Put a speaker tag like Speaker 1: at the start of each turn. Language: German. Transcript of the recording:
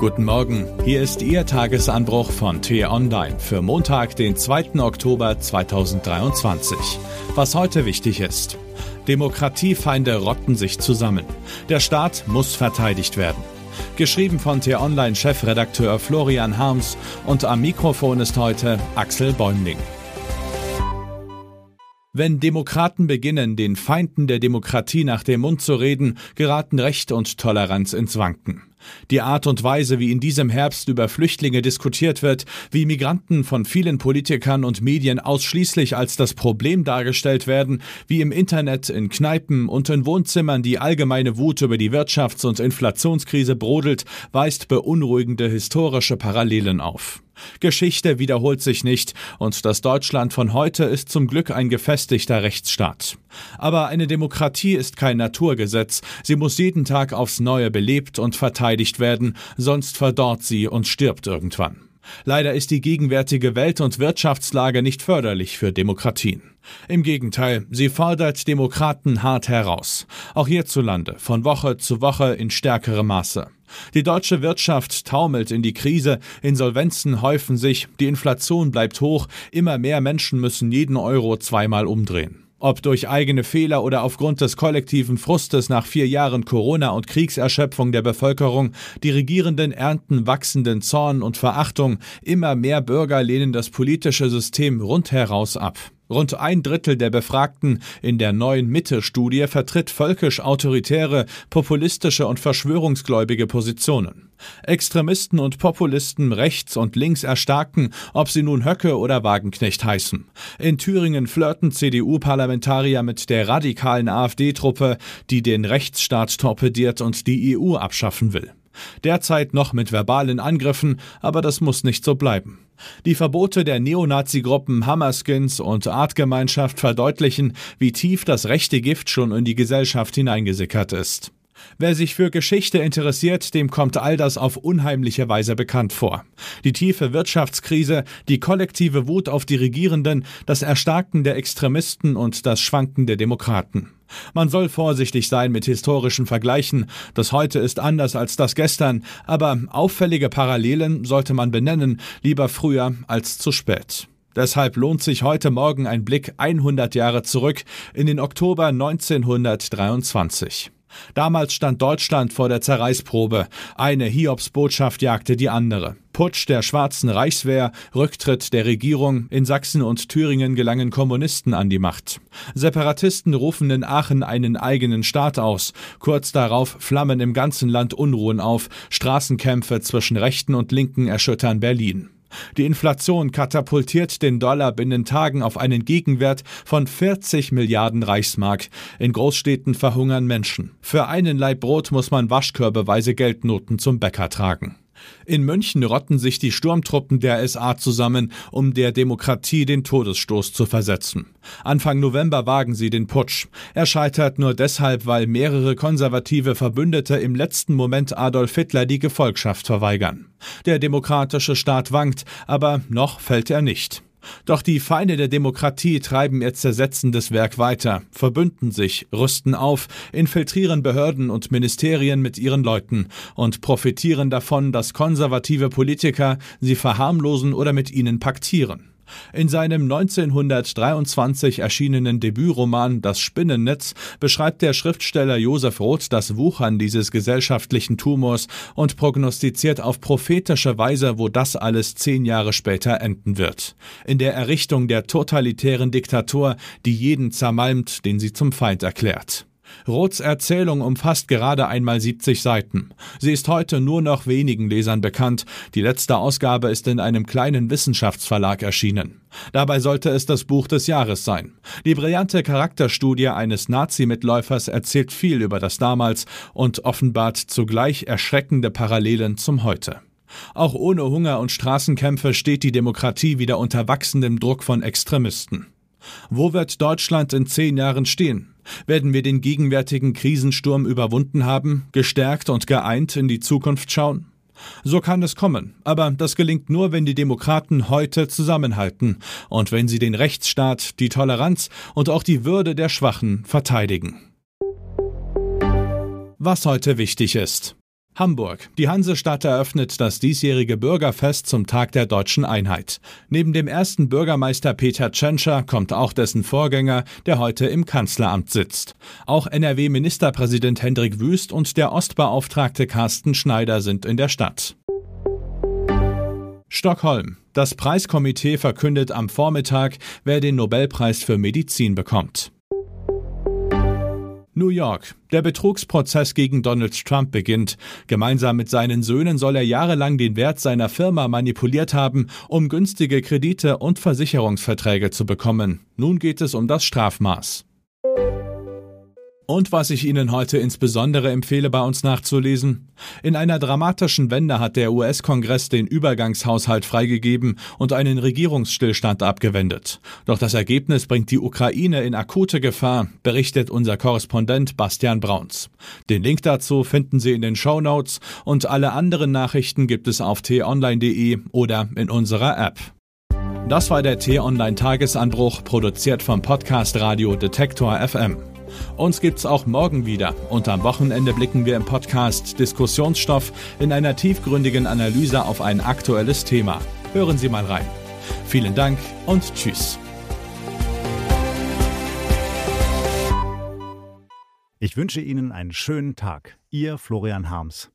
Speaker 1: Guten Morgen, hier ist Ihr Tagesanbruch von T-Online für Montag, den 2. Oktober 2023. Was heute wichtig ist. Demokratiefeinde rotten sich zusammen. Der Staat muss verteidigt werden. Geschrieben von T-Online-Chefredakteur Florian Harms und am Mikrofon ist heute Axel Bäumling. Wenn Demokraten beginnen, den Feinden der Demokratie nach dem Mund zu reden, geraten Recht und Toleranz ins Wanken. Die Art und Weise, wie in diesem Herbst über Flüchtlinge diskutiert wird, wie Migranten von vielen Politikern und Medien ausschließlich als das Problem dargestellt werden, wie im Internet, in Kneipen und in Wohnzimmern die allgemeine Wut über die Wirtschafts- und Inflationskrise brodelt, weist beunruhigende historische Parallelen auf. Geschichte wiederholt sich nicht und das Deutschland von heute ist zum Glück ein gefestigter Rechtsstaat. Aber eine Demokratie ist kein Naturgesetz, sie muss jeden Tag aufs Neue belebt und verteidigt werden, sonst verdorrt sie und stirbt irgendwann. Leider ist die gegenwärtige Welt- und Wirtschaftslage nicht förderlich für Demokratien. Im Gegenteil, sie fordert Demokraten hart heraus. Auch hierzulande, von Woche zu Woche in stärkerem Maße. Die deutsche Wirtschaft taumelt in die Krise, Insolvenzen häufen sich, die Inflation bleibt hoch, immer mehr Menschen müssen jeden Euro zweimal umdrehen. Ob durch eigene Fehler oder aufgrund des kollektiven Frustes nach vier Jahren Corona und Kriegserschöpfung der Bevölkerung, die Regierenden ernten wachsenden Zorn und Verachtung, immer mehr Bürger lehnen das politische System rundheraus ab. Rund ein Drittel der Befragten in der neuen Mitte-Studie vertritt völkisch-autoritäre, populistische und verschwörungsgläubige Positionen. Extremisten und Populisten rechts und links erstarken, ob sie nun Höcke oder Wagenknecht heißen. In Thüringen flirten CDU-Parlamentarier mit der radikalen AfD-Truppe, die den Rechtsstaat torpediert und die EU abschaffen will. Derzeit noch mit verbalen Angriffen, aber das muss nicht so bleiben. Die Verbote der Neonazi-Gruppen Hammerskins und Artgemeinschaft verdeutlichen, wie tief das rechte Gift schon in die Gesellschaft hineingesickert ist. Wer sich für Geschichte interessiert, dem kommt all das auf unheimliche Weise bekannt vor. Die tiefe Wirtschaftskrise, die kollektive Wut auf die Regierenden, das Erstarken der Extremisten und das Schwanken der Demokraten. Man soll vorsichtig sein mit historischen Vergleichen. Das heute ist anders als das gestern, aber auffällige Parallelen sollte man benennen, lieber früher als zu spät. Deshalb lohnt sich heute Morgen ein Blick 100 Jahre zurück in den Oktober 1923. Damals stand Deutschland vor der Zerreißprobe. Eine Hiobsbotschaft jagte die andere. Putsch der schwarzen Reichswehr, Rücktritt der Regierung, in Sachsen und Thüringen gelangen Kommunisten an die Macht. Separatisten rufen in Aachen einen eigenen Staat aus. Kurz darauf flammen im ganzen Land Unruhen auf, Straßenkämpfe zwischen Rechten und Linken erschüttern Berlin. Die Inflation katapultiert den Dollar binnen Tagen auf einen Gegenwert von 40 Milliarden Reichsmark. In Großstädten verhungern Menschen. Für einen Laib Brot muss man waschkörbeweise Geldnoten zum Bäcker tragen. In München rotten sich die Sturmtruppen der SA zusammen, um der Demokratie den Todesstoß zu versetzen. Anfang November wagen sie den Putsch. Er scheitert nur deshalb, weil mehrere konservative Verbündete im letzten Moment Adolf Hitler die Gefolgschaft verweigern. Der demokratische Staat wankt, aber noch fällt er nicht. Doch die Feinde der Demokratie treiben ihr zersetzendes Werk weiter, verbünden sich, rüsten auf, infiltrieren Behörden und Ministerien mit ihren Leuten und profitieren davon, dass konservative Politiker sie verharmlosen oder mit ihnen paktieren. In seinem 1923 erschienenen Debütroman Das Spinnennetz beschreibt der Schriftsteller Josef Roth das Wuchern dieses gesellschaftlichen Tumors und prognostiziert auf prophetische Weise, wo das alles zehn Jahre später enden wird. In der Errichtung der totalitären Diktatur, die jeden zermalmt, den sie zum Feind erklärt. Roths Erzählung umfasst gerade einmal 70 Seiten. Sie ist heute nur noch wenigen Lesern bekannt. Die letzte Ausgabe ist in einem kleinen Wissenschaftsverlag erschienen. Dabei sollte es das Buch des Jahres sein. Die brillante Charakterstudie eines Nazi-Mitläufers erzählt viel über das damals und offenbart zugleich erschreckende Parallelen zum Heute. Auch ohne Hunger und Straßenkämpfe steht die Demokratie wieder unter wachsendem Druck von Extremisten. Wo wird Deutschland in zehn Jahren stehen? Werden wir den gegenwärtigen Krisensturm überwunden haben, gestärkt und geeint in die Zukunft schauen? So kann es kommen, aber das gelingt nur, wenn die Demokraten heute zusammenhalten und wenn sie den Rechtsstaat, die Toleranz und auch die Würde der Schwachen verteidigen. Was heute wichtig ist. Hamburg. Die Hansestadt eröffnet das diesjährige Bürgerfest zum Tag der deutschen Einheit. Neben dem ersten Bürgermeister Peter Tschentscher kommt auch dessen Vorgänger, der heute im Kanzleramt sitzt. Auch NRW-Ministerpräsident Hendrik Wüst und der Ostbeauftragte Carsten Schneider sind in der Stadt. Stockholm. Das Preiskomitee verkündet am Vormittag, wer den Nobelpreis für Medizin bekommt. New York. Der Betrugsprozess gegen Donald Trump beginnt. Gemeinsam mit seinen Söhnen soll er jahrelang den Wert seiner Firma manipuliert haben, um günstige Kredite und Versicherungsverträge zu bekommen. Nun geht es um das Strafmaß. Und was ich Ihnen heute insbesondere empfehle, bei uns nachzulesen. In einer dramatischen Wende hat der US-Kongress den Übergangshaushalt freigegeben und einen Regierungsstillstand abgewendet. Doch das Ergebnis bringt die Ukraine in akute Gefahr, berichtet unser Korrespondent Bastian Brauns. Den Link dazu finden Sie in den Show Notes und alle anderen Nachrichten gibt es auf t-online.de oder in unserer App. Das war der T-Online Tagesanbruch, produziert vom Podcast Radio Detektor FM. Uns gibt's auch morgen wieder und am Wochenende blicken wir im Podcast Diskussionsstoff in einer tiefgründigen Analyse auf ein aktuelles Thema. Hören Sie mal rein. Vielen Dank und Tschüss.
Speaker 2: Ich wünsche Ihnen einen schönen Tag. Ihr Florian Harms.